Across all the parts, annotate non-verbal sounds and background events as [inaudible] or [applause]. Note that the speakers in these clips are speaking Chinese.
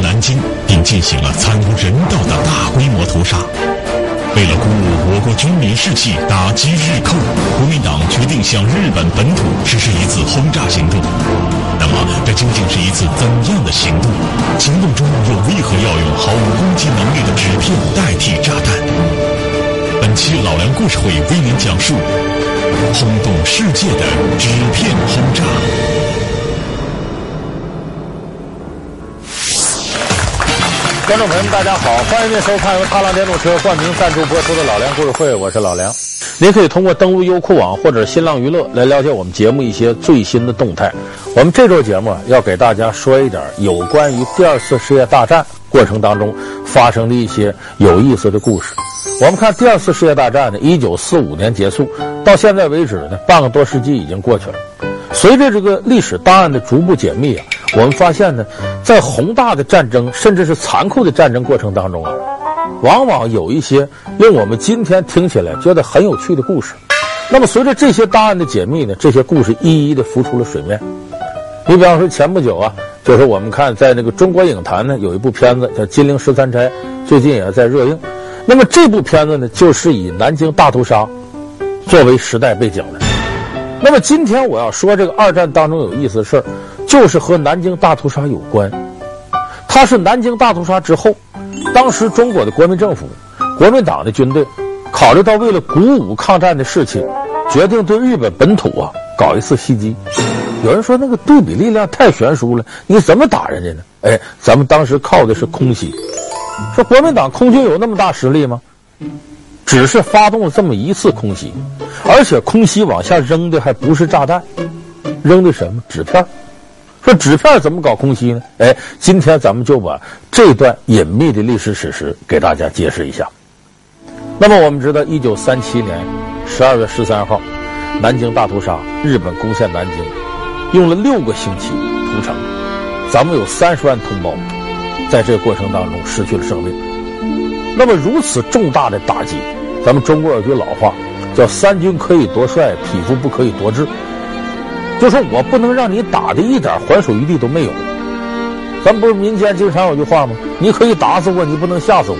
南京，并进行了惨无人道的大规模屠杀。为了鼓舞我国军民士气，打击日寇，国民党决定向日本本土实施一次轰炸行动。那么，这究竟是一次怎样的行动？行动中又为何要用毫无攻击能力的纸片代替炸弹？本期老梁故事会为您讲述轰动世界的纸片轰炸。观众朋友们，大家好，欢迎您收看由踏浪电动车冠名赞助播出的《老梁故事会》，我是老梁。您可以通过登录优酷网或者新浪娱乐来了解我们节目一些最新的动态。我们这周节目要给大家说一点有关于第二次世界大战过程当中发生的一些有意思的故事。我们看第二次世界大战呢，一九四五年结束，到现在为止呢，半个多世纪已经过去了。随着这个历史档案的逐步解密啊，我们发现呢，在宏大的战争甚至是残酷的战争过程当中啊，往往有一些令我们今天听起来觉得很有趣的故事。那么随着这些档案的解密呢，这些故事一一的浮出了水面。你比方说前不久啊，就是我们看在那个中国影坛呢，有一部片子叫《金陵十三钗》，最近也在热映。那么这部片子呢，就是以南京大屠杀作为时代背景的。那么今天我要说这个二战当中有意思的事儿，就是和南京大屠杀有关。它是南京大屠杀之后，当时中国的国民政府、国民党的军队，考虑到为了鼓舞抗战的士气，决定对日本本土啊搞一次袭击。有人说那个对比力量太悬殊了，你怎么打人家呢？哎，咱们当时靠的是空袭。说国民党空军有那么大实力吗？只是发动了这么一次空袭，而且空袭往下扔的还不是炸弹，扔的什么纸片？说纸片怎么搞空袭呢？哎，今天咱们就把这段隐秘的历史史实给大家揭示一下。那么我们知道，一九三七年十二月十三号，南京大屠杀，日本攻陷南京，用了六个星期屠城，咱们有三十万同胞在这个过程当中失去了生命。那么如此重大的打击。咱们中国有句老话，叫“三军可以夺帅，匹夫不可以夺志”。就说我不能让你打的一点还手余地都没有。咱不是民间经常有句话吗？你可以打死我，你不能吓死我。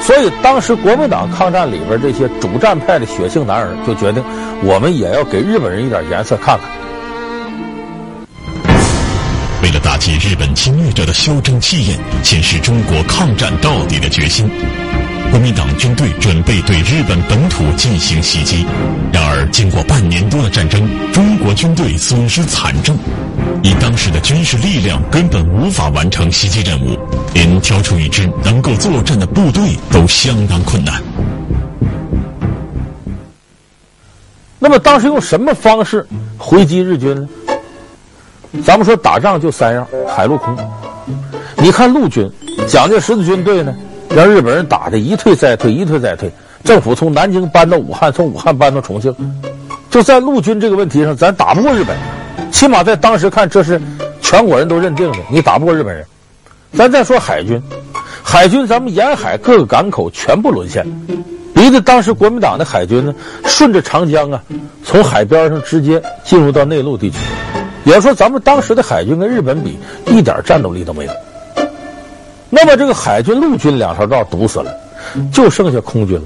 所以当时国民党抗战里边这些主战派的血性男儿就决定，我们也要给日本人一点颜色看看。为了打击日本侵略者的嚣张气焰，显示中国抗战到底的决心。国民党军队准备对日本本土进行袭击，然而经过半年多的战争，中国军队损失惨重，以当时的军事力量根本无法完成袭击任务，连挑出一支能够作战的部队都相当困难。那么当时用什么方式回击日军呢？咱们说打仗就三样：海陆空。你看陆军，蒋介石的军队呢？让日本人打的一退再退，一退再退。政府从南京搬到武汉，从武汉搬到重庆，就在陆军这个问题上，咱打不过日本。起码在当时看，这是全国人都认定的，你打不过日本人。咱再说海军，海军咱们沿海各个港口全部沦陷，逼得当时国民党的海军呢，顺着长江啊，从海边上直接进入到内陆地区。也就是说，咱们当时的海军跟日本比，一点战斗力都没有。那么这个海军、陆军两条道堵死了，就剩下空军了。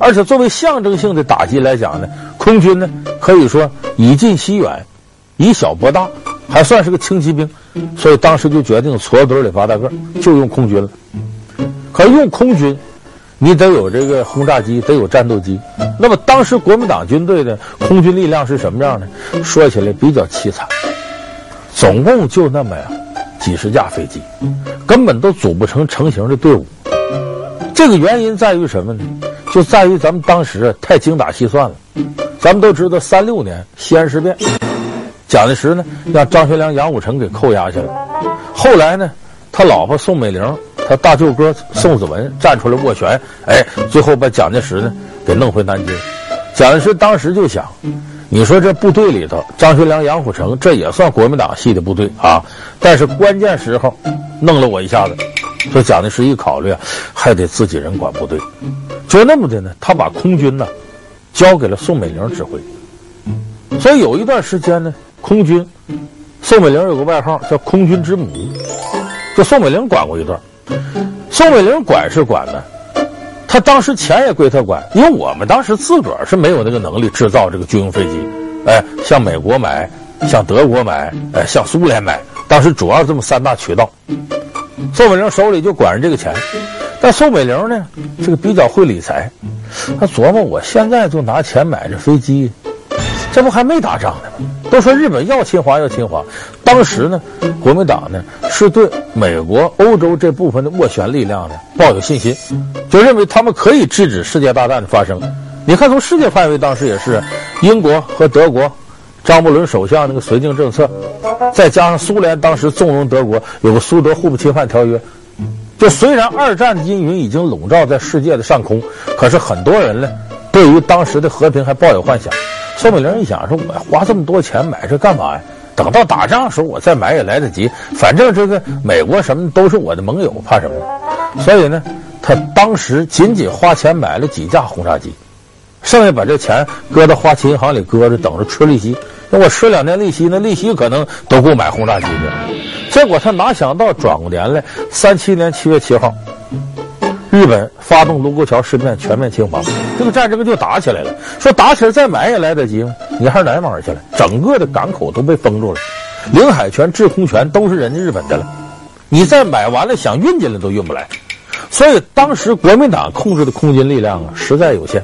而且作为象征性的打击来讲呢，空军呢可以说以近袭远，以小博大，还算是个轻骑兵。所以当时就决定矬子堆里拔大个，就用空军了。可用空军，你得有这个轰炸机，得有战斗机。那么当时国民党军队的空军力量是什么样呢？说起来比较凄惨，总共就那么。几十架飞机，根本都组不成成型的队伍。这个原因在于什么呢？就在于咱们当时太精打细算了。咱们都知道，三六年西安事变，蒋介石呢让张学良、杨虎城给扣押去了。后来呢，他老婆宋美龄、他大舅哥宋子文站出来斡旋，哎，最后把蒋介石呢给弄回南京。蒋介石当时就想。你说这部队里头，张学良、杨虎城，这也算国民党系的部队啊。但是关键时候，弄了我一下子。说蒋介石一考虑，还得自己人管部队，就那么的呢，他把空军呢交给了宋美龄指挥。所以有一段时间呢，空军宋美龄有个外号叫“空军之母”。就宋美龄管过一段。宋美龄管是管的，他当时钱也归他管，因为我们当时自个儿是没有那个能力制造这个军用飞机，哎，向美国买，向德国买，哎，向苏联买，当时主要这么三大渠道。宋美龄手里就管着这个钱，但宋美龄呢，这个比较会理财，他琢磨，我现在就拿钱买这飞机，这不还没打仗呢吗？都说日本要侵华要侵华，当时呢，国民党呢是对美国、欧洲这部分的斡旋力量呢抱有信心，就认为他们可以制止世界大战的发生。你看，从世界范围当时也是，英国和德国，张伯伦首相那个绥靖政策，再加上苏联当时纵容德国，有个苏德互不侵犯条约。就虽然二战的阴云已经笼罩在世界的上空，可是很多人呢，对于当时的和平还抱有幻想。宋美龄一想说：“我花这么多钱买这干嘛呀？等到打仗的时候我再买也来得及。反正这个美国什么都是我的盟友，怕什么？所以呢，他当时仅仅花钱买了几架轰炸机，剩下把这钱搁到花旗银行里搁着，等着吃利息。那我吃两年利息，那利息可能都够买轰炸机的。结果他哪想到转过年来，三七年七月七号。”日本发动卢沟桥事变，全面侵华，这个战争就打起来了。说打起来再买也来得及吗？你还是哪玩去了？整个的港口都被封住了，领海权、制空权都是人家日本的了。你再买完了，想运进来都运不来。所以当时国民党控制的空军力量啊，实在有限。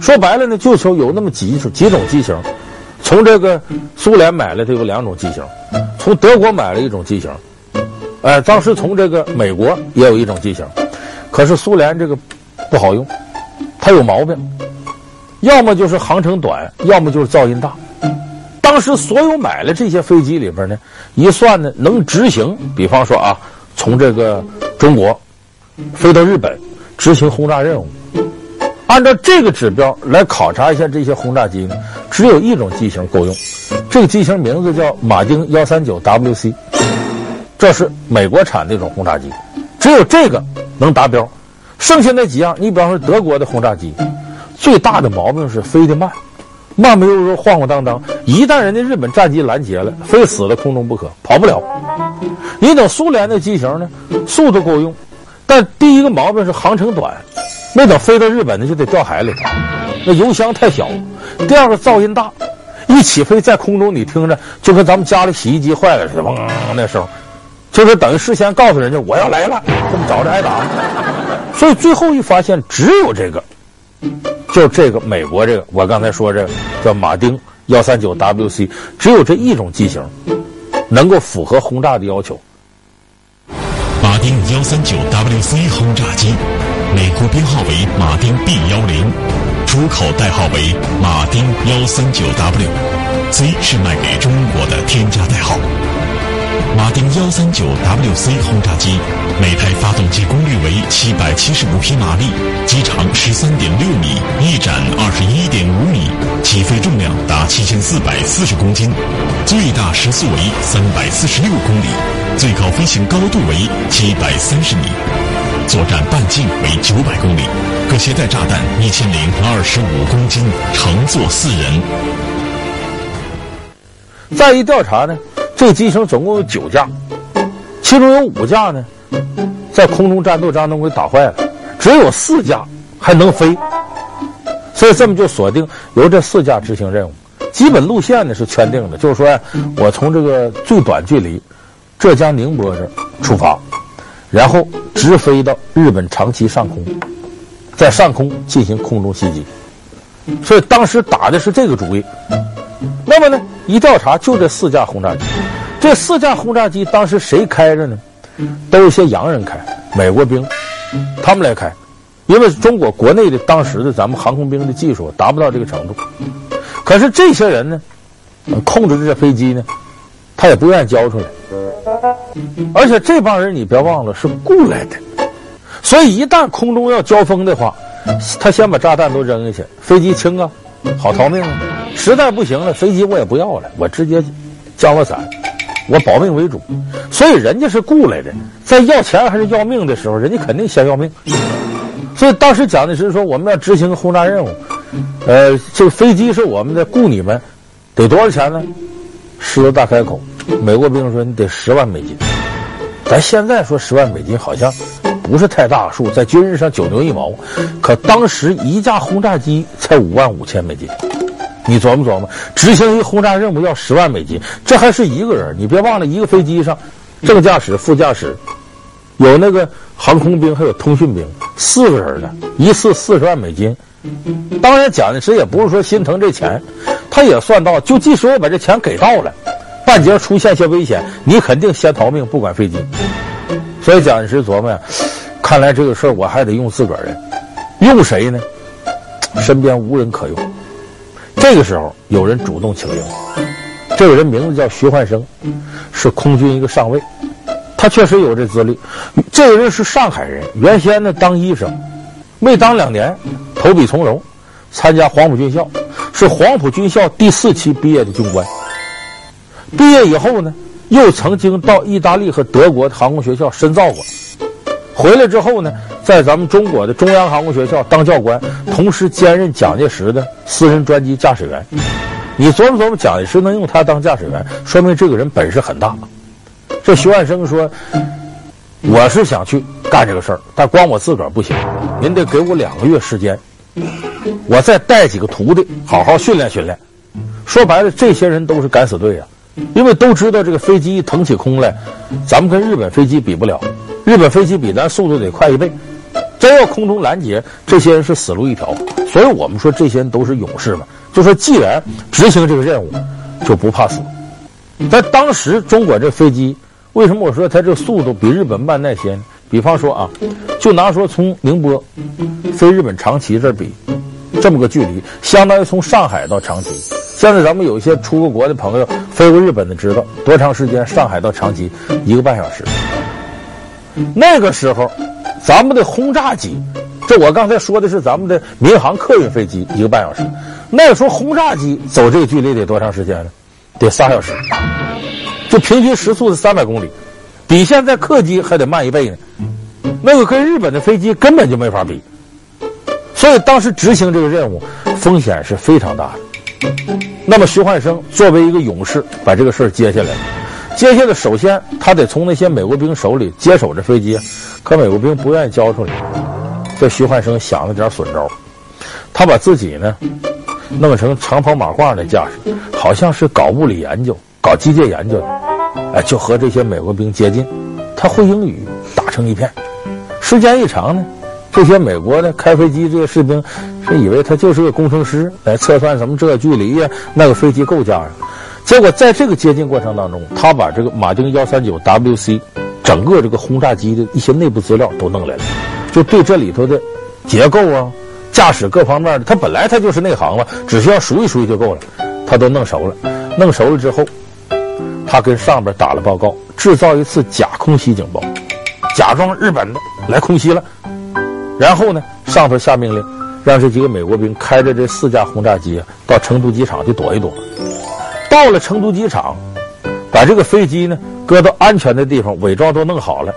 说白了呢，就说有那么几种几种机型，从这个苏联买了，它有两种机型，从德国买了一种机型。哎，当时从这个美国也有一种机型，可是苏联这个不好用，它有毛病，要么就是航程短，要么就是噪音大。当时所有买了这些飞机里边呢，一算呢，能执行，比方说啊，从这个中国飞到日本执行轰炸任务，按照这个指标来考察一下这些轰炸机呢，只有一种机型够用，这个机型名字叫马丁幺三九 WC。这是美国产的一种轰炸机，只有这个能达标，剩下那几样，你比方说德国的轰炸机，最大的毛病是飞得慢，慢慢悠悠，晃晃荡荡。一旦人家日本战机拦截了，非死了空中不可，跑不了。你等苏联的机型呢，速度够用，但第一个毛病是航程短，没等飞到日本呢就得掉海里，那油箱太小。第二个噪音大，一起飞在空中，你听着就跟咱们家里洗衣机坏了似的，嗡那声。就是等于事先告诉人家我要来了，这么早着挨打，所以最后一发现只有这个，就这个美国这个，我刚才说这个叫马丁幺三九 WC，只有这一种机型能够符合轰炸的要求。马丁幺三九 WC 轰炸机，美国编号为马丁 B 幺零，出口代号为马丁幺三九 W，C 是卖给中国的添加代号。马丁幺三九 WC 轰炸机，每台发动机功率为七百七十五匹马力，机长十三点六米，翼展二十一点五米，起飞重量达七千四百四十公斤，最大时速为三百四十六公里，最高飞行高度为七百三十米，作战半径为九百公里，可携带炸弹一千零二十五公斤，乘坐四人。再一调查呢？这个机型总共有九架，其中有五架呢，在空中战斗当中给打坏了，只有四架还能飞，所以这么就锁定由这四架执行任务。基本路线呢是圈定的，就是说，我从这个最短距离浙江宁波这儿出发，然后直飞到日本长崎上空，在上空进行空中袭击。所以当时打的是这个主意。那么呢，一调查就这四架轰炸机，这四架轰炸机当时谁开着呢？都是些洋人开，美国兵，他们来开，因为中国国内的当时的咱们航空兵的技术达不到这个程度。可是这些人呢，控制这些飞机呢，他也不愿意交出来，而且这帮人你别忘了是雇来的，所以一旦空中要交锋的话，他先把炸弹都扔下去，飞机轻啊，好逃命啊。实在不行了，飞机我也不要了，我直接降落伞，我保命为主。所以人家是雇来的，在要钱还是要命的时候，人家肯定先要命。所以当时讲的是说，我们要执行轰炸任务，呃，这个飞机是我们的，雇你们，得多少钱呢？狮子大开口，美国兵说你得十万美金。咱现在说十万美金好像不是太大数，在军事上九牛一毛，可当时一架轰炸机才五万五千美金。你琢磨琢磨，执行一个轰炸任务要十万美金，这还是一个人。你别忘了，一个飞机上正驾驶、副驾驶，有那个航空兵，还有通讯兵，四个人呢，一次四十万美金。当然，蒋介石也不是说心疼这钱，他也算到，就即使我把这钱给到了，半截出现些危险，你肯定先逃命，不管飞机。所以蒋介石琢磨呀，看来这个事儿我还得用自个儿人，用谁呢？身边无人可用。这个时候，有人主动请缨，这个人名字叫徐焕生，是空军一个上尉，他确实有这资历。这个人是上海人，原先呢当医生，没当两年，投笔从戎，参加黄埔军校，是黄埔军校第四期毕业的军官。毕业以后呢，又曾经到意大利和德国的航空学校深造过。回来之后呢，在咱们中国的中央航空学校当教官，同时兼任蒋介石的私人专机驾驶员。你琢磨琢磨，蒋介石能用他当驾驶员，说明这个人本事很大。这徐万生说：“我是想去干这个事儿，但光我自个儿不行，您得给我两个月时间，我再带几个徒弟，好好训练训练。”说白了，这些人都是敢死队呀，因为都知道这个飞机一腾起空来，咱们跟日本飞机比不了。日本飞机比咱速度得快一倍，真要空中拦截，这些人是死路一条。所以我们说这些人都是勇士嘛。就说既然执行这个任务，就不怕死。但当时中国这飞机，为什么我说它这速度比日本慢那些？比方说啊，就拿说从宁波飞日本长崎这儿比，这么个距离，相当于从上海到长崎。现在咱们有一些出过国的朋友飞过日本的，知道多长时间？上海到长崎一个半小时。那个时候，咱们的轰炸机，这我刚才说的是咱们的民航客运飞机，一个半小时。那个时候轰炸机走这个距离得多长时间呢？得仨小时，就平均时速是三百公里，比现在客机还得慢一倍呢。那个跟日本的飞机根本就没法比，所以当时执行这个任务风险是非常大的。那么徐焕生作为一个勇士，把这个事儿接下来。接下来，首先他得从那些美国兵手里接手这飞机，可美国兵不愿意交出来。这徐焕生想了点损招，他把自己呢弄成长袍马褂的架势，好像是搞物理研究、搞机械研究的，哎，就和这些美国兵接近。他会英语，打成一片。时间一长呢，这些美国的开飞机这些士兵是以为他就是个工程师，来测算什么这距离呀，那个飞机构架呀。结果在这个接近过程当中，他把这个马丁幺三九 WC 整个这个轰炸机的一些内部资料都弄来了，就对这里头的结构啊、驾驶各方面的，他本来他就是内行嘛，只需要熟悉熟悉就够了，他都弄熟了。弄熟了之后，他跟上边打了报告，制造一次假空袭警报，假装日本的来空袭了。然后呢，上头下命令，让这几个美国兵开着这四架轰炸机啊，到成都机场去躲一躲。到了成都机场，把这个飞机呢搁到安全的地方，伪装都弄好了。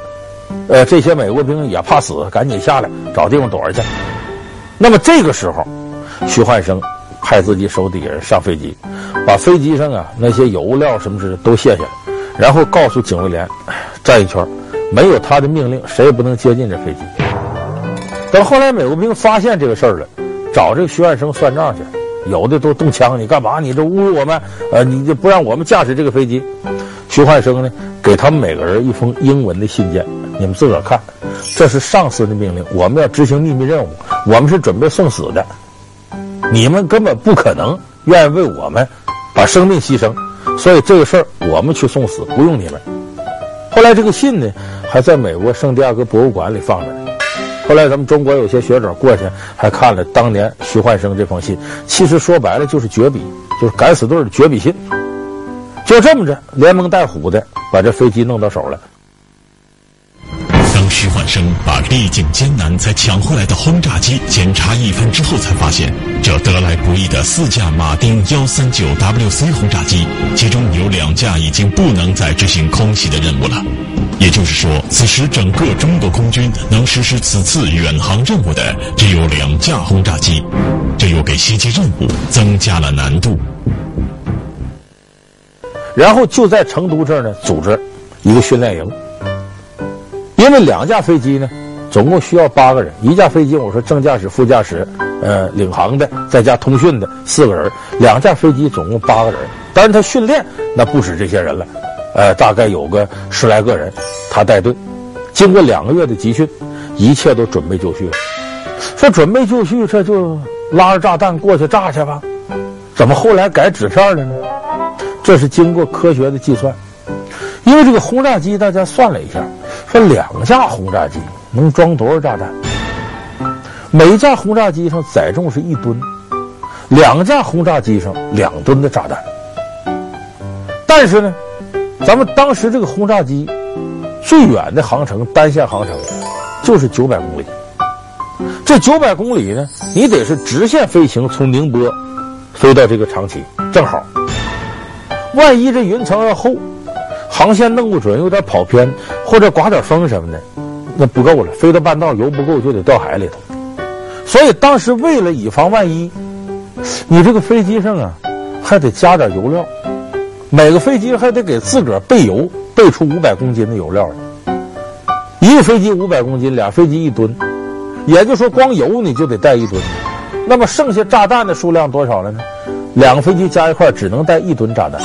呃，这些美国兵也怕死，赶紧下来找地方躲着去。那么这个时候，徐焕生派自己手底下人上飞机，把飞机上啊那些油料什么之类都卸下来，然后告诉警卫连站一圈，没有他的命令，谁也不能接近这飞机。等后来美国兵发现这个事儿了，找这个徐焕生算账去。有的都动枪，你干嘛？你这侮辱我们？呃，你就不让我们驾驶这个飞机？徐焕生呢，给他们每个人一封英文的信件，你们自个儿看，这是上司的命令，我们要执行秘密任务，我们是准备送死的，你们根本不可能愿意为我们把生命牺牲，所以这个事儿我们去送死，不用你们。后来这个信呢，还在美国圣地亚哥博物馆里放着。后来咱们中国有些学者过去还看了当年徐焕生这封信，其实说白了就是绝笔，就是敢死队的绝笔信。就这么着，连蒙带唬的把这飞机弄到手了。徐焕生把历经艰难才抢回来的轰炸机检查一番之后，才发现这得来不易的四架马丁幺三九 WC 轰炸机，其中有两架已经不能再执行空袭的任务了。也就是说，此时整个中国空军能实施此次远航任务的只有两架轰炸机，这又给袭击任务增加了难度。然后就在成都这儿呢，组织一个训练营，因为两架飞机呢，总共需要八个人，一架飞机我说正驾驶、副驾驶，呃，领航的再加通讯的四个人，两架飞机总共八个人。但是他训练那不止这些人了，呃，大概有个十来个人，他带队。经过两个月的集训，一切都准备就绪了。说准备就绪，这就拉着炸弹过去炸去吧？怎么后来改纸片了呢？这是经过科学的计算，因为这个轰炸机，大家算了一下，说两架轰炸机能装多少炸弹？每架轰炸机上载重是一吨，两架轰炸机上两吨的炸弹。但是呢，咱们当时这个轰炸机最远的航程，单线航程就是九百公里。这九百公里呢，你得是直线飞行，从宁波飞到这个长崎，正好。万一这云层要厚，航线弄不准，有点跑偏，或者刮点风什么的，那不够了。飞到半道油不够，就得掉海里头。所以当时为了以防万一，你这个飞机上啊，还得加点油料，每个飞机还得给自个儿备油，备出五百公斤的油料来。一个飞机五百公斤，俩飞机一吨。也就是说，光油你就得带一吨，那么剩下炸弹的数量多少了呢？两个飞机加一块只能带一吨炸弹。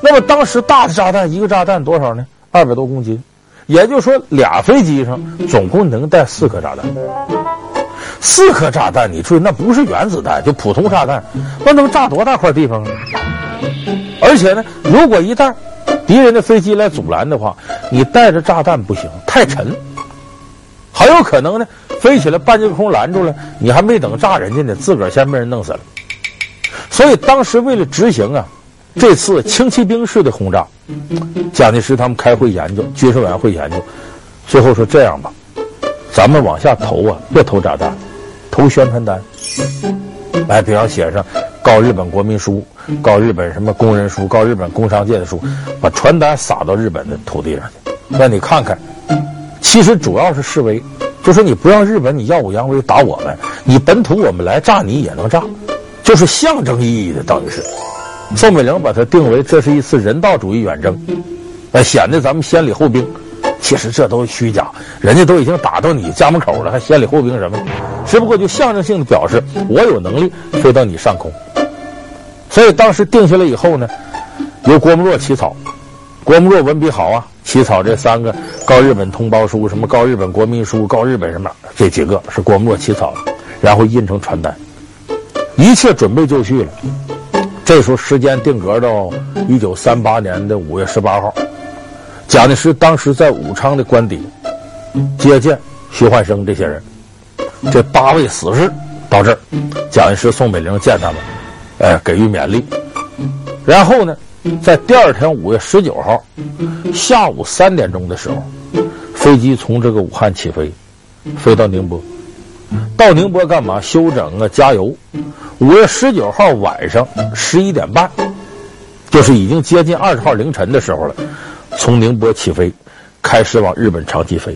那么当时大的炸弹一个炸弹多少呢？二百多公斤。也就是说，俩飞机上总共能带四颗炸弹。四颗炸弹，你注意，那不是原子弹，就普通炸弹，那能炸多大块地方啊？而且呢，如果一旦敌人的飞机来阻拦的话，你带着炸弹不行，太沉。很有可能呢，飞起来半截空拦住了，你还没等炸人家呢，自个儿先被人弄死了。所以当时为了执行啊，这次轻骑兵式的轰炸，蒋介石他们开会研究，军事委员会研究，最后说这样吧，咱们往下投啊，别投炸弹，投宣传单，来，比方写上告日本国民书，告日本什么工人书，告日本工商界的书，把传单撒到日本的土地上去，让你看看。其实主要是示威，就说你不让日本你耀武扬威打我们，你本土我们来炸你也能炸，就是象征意义的，等于是。宋美龄把它定为这是一次人道主义远征，呃，显得咱们先礼后兵。其实这都是虚假，人家都已经打到你家门口了，还先礼后兵什么？只不过就象征性的表示我有能力飞到你上空。所以当时定下来以后呢，由郭沫若起草，郭沫若文笔好啊。起草这三个告日本同胞书，什么告日本国民书，告日本什么，这几个是郭沫若起草的，然后印成传单，一切准备就绪了。这时候时间定格到一九三八年的五月十八号，蒋介石当时在武昌的官邸接见徐焕生这些人，这八位死士到这儿，蒋介石、宋美龄见他们，哎，给予勉励，然后呢，在第二天五月十九号下午三点钟的时候，飞机从这个武汉起飞，飞到宁波。到宁波干嘛？休整啊，加油。五月十九号晚上十一点半，就是已经接近二十号凌晨的时候了，从宁波起飞，开始往日本长崎飞。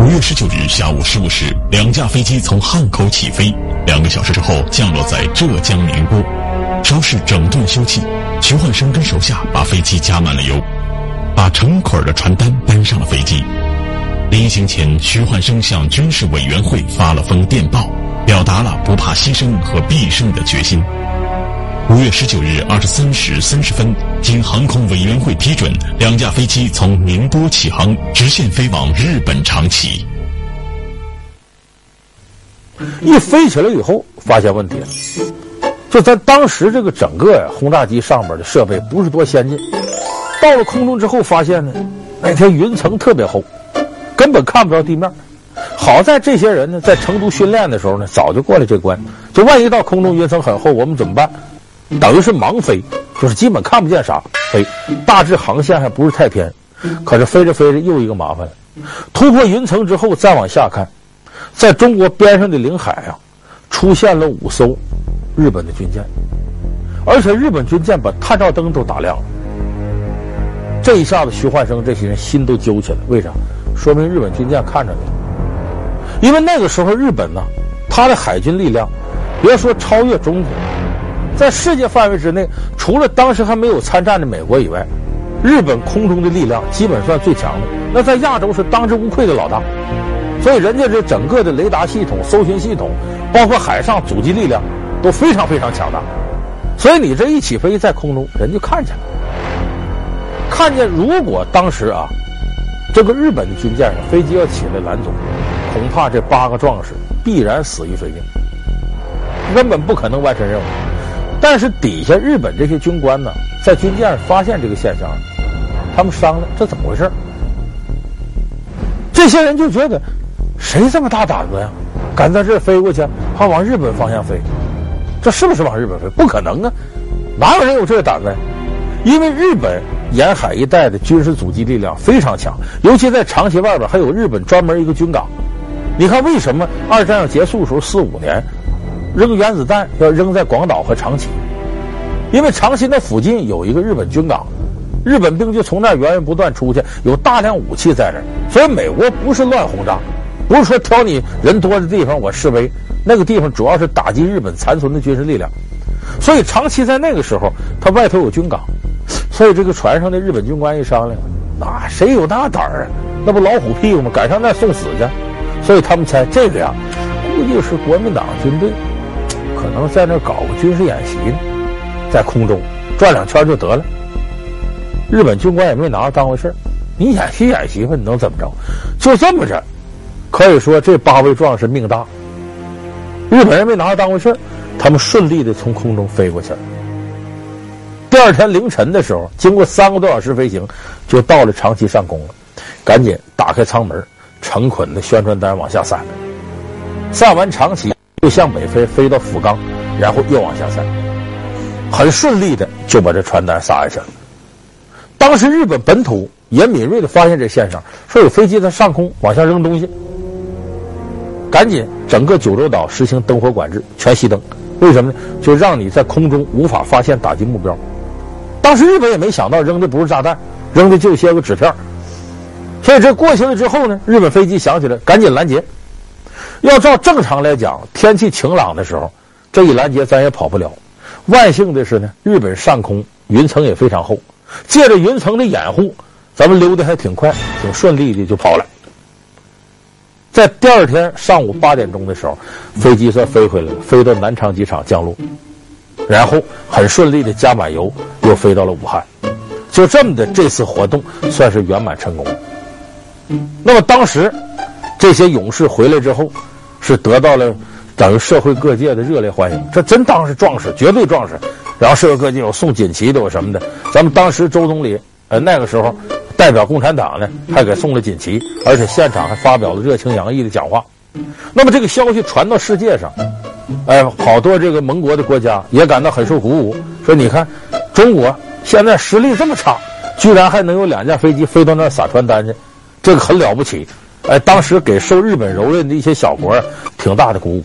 五月十九日下午十五时，两架飞机从汉口起飞，两个小时之后降落在浙江宁波。稍事整顿休憩，徐焕生跟手下把飞机加满了油，把成捆的传单搬上了飞机。临行前，徐焕生向军事委员会发了封电报，表达了不怕牺牲和必胜的决心。五月十九日二十三时三十分，经航空委员会批准，两架飞机从宁波起航，直线飞往日本长崎。一飞起来以后，发现问题了。就在当时这个整个轰炸机上边的设备不是多先进，到了空中之后发现呢，那天云层特别厚，根本看不着地面。好在这些人呢在成都训练的时候呢早就过了这关，就万一到空中云层很厚，我们怎么办？等于是盲飞，就是基本看不见啥飞，大致航线还不是太偏。可是飞着飞着又一个麻烦了，突破云层之后再往下看，在中国边上的领海啊出现了五艘。日本的军舰，而且日本军舰把探照灯都打亮了。这一下子，徐焕生这些人心都揪起来。为啥？说明日本军舰看着你。因为那个时候日本呢，他的海军力量，别说超越中国，在世界范围之内，除了当时还没有参战的美国以外，日本空中的力量基本算最强的，那在亚洲是当之无愧的老大。所以人家这整个的雷达系统、搜寻系统，包括海上阻击力量都非常非常强大。所以你这一起飞在空中，人就看见了，看见如果当时啊，这个日本的军舰上飞机要起来拦阻，恐怕这八个壮士必然死于非命，根本不可能完成任务。但是底下日本这些军官呢，在军舰上发现这个现象，他们商量这怎么回事？这些人就觉得。谁这么大胆子呀？敢在这儿飞过去，还往日本方向飞？这是不是往日本飞？不可能啊！哪有人有这个胆子呀？因为日本沿海一带的军事阻击力量非常强，尤其在长崎外边还有日本专门一个军港。你看，为什么二战要结束的时候四五年扔原子弹要扔在广岛和长崎？因为长崎那附近有一个日本军港。日本兵就从那儿源源不断出去，有大量武器在那儿，所以美国不是乱轰炸。不是说挑你人多的地方我示威，那个地方主要是打击日本残存的军事力量，所以长期在那个时候，他外头有军港，所以这个船上的日本军官一商量，那谁有那胆儿啊？那不老虎屁股吗？赶上那送死去，所以他们猜这个呀，估计是国民党军队 [tsk] 可能在那搞个军事演习呢，在空中转两圈就得了。日本军官也没拿着当回事，你演习演习吧，你能怎么着？就这么着。可以说，这八位壮士命大。日本人没拿当回事，他们顺利的从空中飞过去了。第二天凌晨的时候，经过三个多小时飞行，就到了长崎上空了。赶紧打开舱门，成捆的宣传单往下散。散完长崎，又向北飞，飞到福冈，然后又往下散，很顺利的就把这传单撒下去了。当时日本本土也敏锐的发现这现象，说有飞机在上空往下扔东西。赶紧，整个九州岛实行灯火管制，全熄灯。为什么呢？就让你在空中无法发现打击目标。当时日本也没想到扔的不是炸弹，扔的就些个纸片。所以这过去了之后呢，日本飞机想起来赶紧拦截。要照正常来讲，天气晴朗的时候，这一拦截咱也跑不了。万幸的是呢，日本上空云层也非常厚，借着云层的掩护，咱们溜得还挺快，挺顺利的就跑了。在第二天上午八点钟的时候，飞机算飞回来了，飞到南昌机场降落，然后很顺利的加满油，又飞到了武汉。就这么的，这次活动算是圆满成功。那么当时这些勇士回来之后，是得到了等于社会各界的热烈欢迎，这真当是壮士，绝对壮士。然后社会各界有送锦旗的，有什么的。咱们当时周总理，呃，那个时候。代表共产党呢，还给送了锦旗，而且现场还发表了热情洋溢的讲话。那么这个消息传到世界上，哎，好多这个盟国的国家也感到很受鼓舞，说你看，中国现在实力这么差，居然还能有两架飞机飞到那儿撒传单去，这个很了不起。哎，当时给受日本蹂躏的一些小国挺大的鼓舞。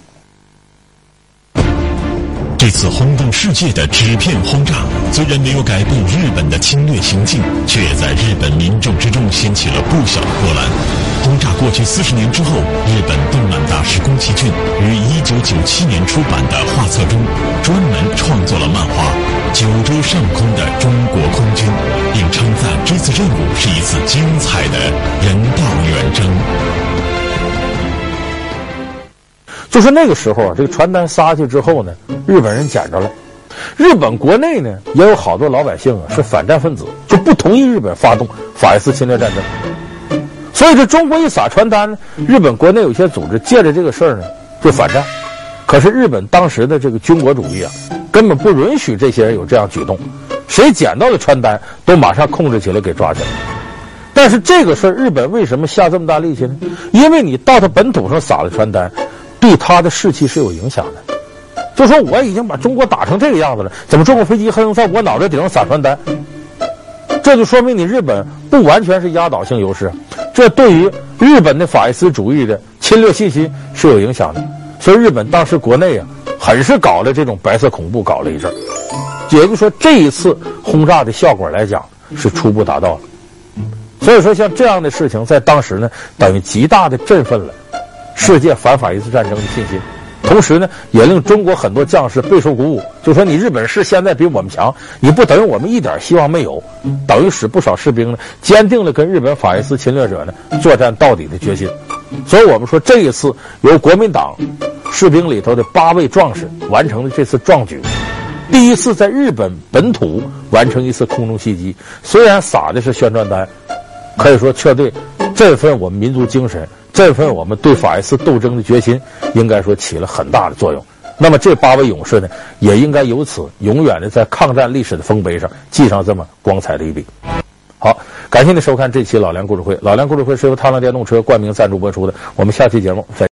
这次轰动世界的纸片轰炸，虽然没有改变日本的侵略行径，却在日本民众之中掀起了不小的波澜。轰炸过去四十年之后，日本动漫大师宫崎骏于一九九七年出版的画册中，专门创作了漫画《九州上空的中国空军》，并称赞这次任务是一次精彩的人道远征。就是那个时候啊，这个传单撒去之后呢，日本人捡着了。日本国内呢，也有好多老百姓啊是反战分子，就不同意日本发动法西斯侵略战争。所以这中国一撒传单呢，日本国内有些组织借着这个事儿呢就反战。可是日本当时的这个军国主义啊，根本不允许这些人有这样举动。谁捡到的传单，都马上控制起来给抓起来。但是这个事儿，日本为什么下这么大力气呢？因为你到他本土上撒了传单。对他的士气是有影响的，就说我已经把中国打成这个样子了，怎么中国飞机还能在我脑袋顶上撒传单？这就说明你日本不完全是压倒性优势，这对于日本的法西斯主义的侵略信心是有影响的。所以日本当时国内啊，很是搞了这种白色恐怖，搞了一阵。也就说，这一次轰炸的效果来讲是初步达到了。所以说，像这样的事情在当时呢，等于极大的振奋了。世界反法西斯战争的信心，同时呢，也令中国很多将士备受鼓舞，就说你日本是现在比我们强，你不等于我们一点希望没有，等于使不少士兵呢坚定了跟日本法西斯侵略者呢作战到底的决心。所以我们说这一次由国民党士兵里头的八位壮士完成了这次壮举，第一次在日本本土完成一次空中袭击，虽然撒的是宣传单，可以说却对振奋我们民族精神。振奋我们对法西斯斗争的决心，应该说起了很大的作用。那么这八位勇士呢，也应该由此永远的在抗战历史的丰碑上记上这么光彩的一笔。好，感谢您收看这期老梁故事会。老梁故事会是由太浪电动车冠名赞助播出的。我们下期节目再。